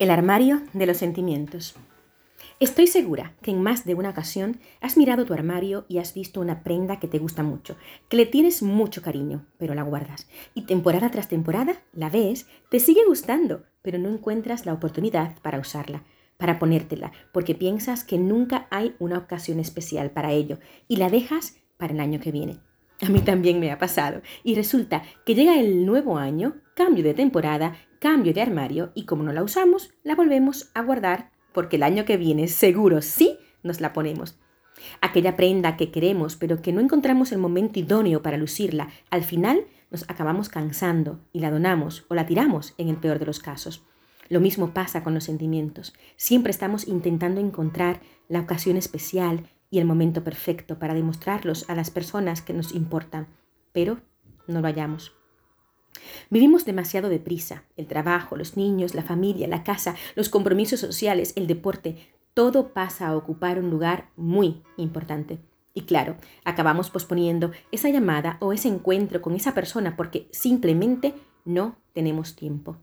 El armario de los sentimientos. Estoy segura que en más de una ocasión has mirado tu armario y has visto una prenda que te gusta mucho, que le tienes mucho cariño, pero la guardas. Y temporada tras temporada la ves, te sigue gustando, pero no encuentras la oportunidad para usarla, para ponértela, porque piensas que nunca hay una ocasión especial para ello y la dejas para el año que viene. A mí también me ha pasado. Y resulta que llega el nuevo año, cambio de temporada, cambio de armario y como no la usamos, la volvemos a guardar porque el año que viene seguro sí nos la ponemos. Aquella prenda que queremos pero que no encontramos el momento idóneo para lucirla, al final nos acabamos cansando y la donamos o la tiramos en el peor de los casos. Lo mismo pasa con los sentimientos. Siempre estamos intentando encontrar la ocasión especial, y el momento perfecto para demostrarlos a las personas que nos importan, pero no lo hallamos. Vivimos demasiado deprisa. El trabajo, los niños, la familia, la casa, los compromisos sociales, el deporte, todo pasa a ocupar un lugar muy importante. Y claro, acabamos posponiendo esa llamada o ese encuentro con esa persona porque simplemente no tenemos tiempo.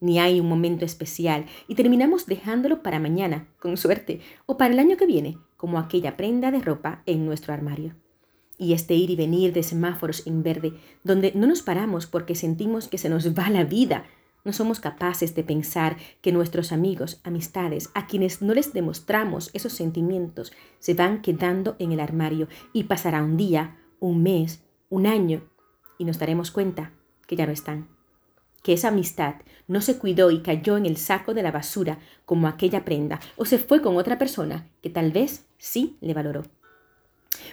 Ni hay un momento especial y terminamos dejándolo para mañana, con suerte, o para el año que viene, como aquella prenda de ropa en nuestro armario. Y este ir y venir de semáforos en verde, donde no nos paramos porque sentimos que se nos va la vida, no somos capaces de pensar que nuestros amigos, amistades, a quienes no les demostramos esos sentimientos, se van quedando en el armario y pasará un día, un mes, un año, y nos daremos cuenta que ya no están que esa amistad no se cuidó y cayó en el saco de la basura como aquella prenda, o se fue con otra persona que tal vez sí le valoró.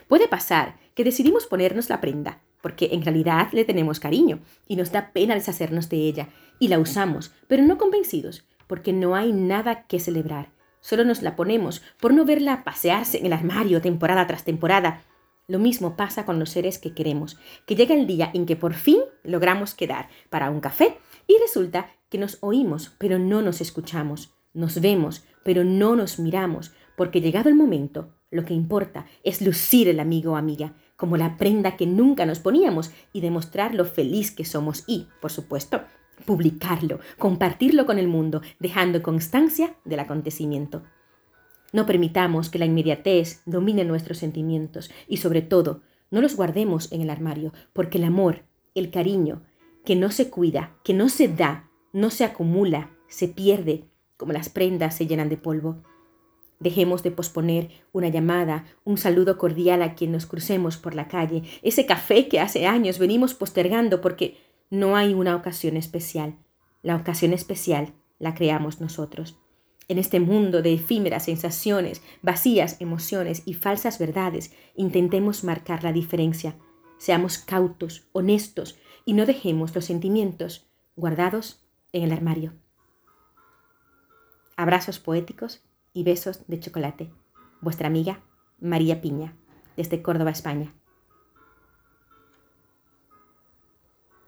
Puede pasar que decidimos ponernos la prenda, porque en realidad le tenemos cariño y nos da pena deshacernos de ella, y la usamos, pero no convencidos, porque no hay nada que celebrar. Solo nos la ponemos por no verla pasearse en el armario temporada tras temporada, lo mismo pasa con los seres que queremos, que llega el día en que por fin logramos quedar para un café y resulta que nos oímos, pero no nos escuchamos, nos vemos, pero no nos miramos, porque llegado el momento, lo que importa es lucir el amigo o amiga, como la prenda que nunca nos poníamos y demostrar lo feliz que somos y, por supuesto, publicarlo, compartirlo con el mundo, dejando constancia del acontecimiento. No permitamos que la inmediatez domine nuestros sentimientos y sobre todo, no los guardemos en el armario, porque el amor, el cariño, que no se cuida, que no se da, no se acumula, se pierde, como las prendas se llenan de polvo. Dejemos de posponer una llamada, un saludo cordial a quien nos crucemos por la calle, ese café que hace años venimos postergando porque no hay una ocasión especial. La ocasión especial la creamos nosotros. En este mundo de efímeras sensaciones, vacías emociones y falsas verdades, intentemos marcar la diferencia. Seamos cautos, honestos y no dejemos los sentimientos guardados en el armario. Abrazos poéticos y besos de chocolate. Vuestra amiga María Piña, desde Córdoba, España.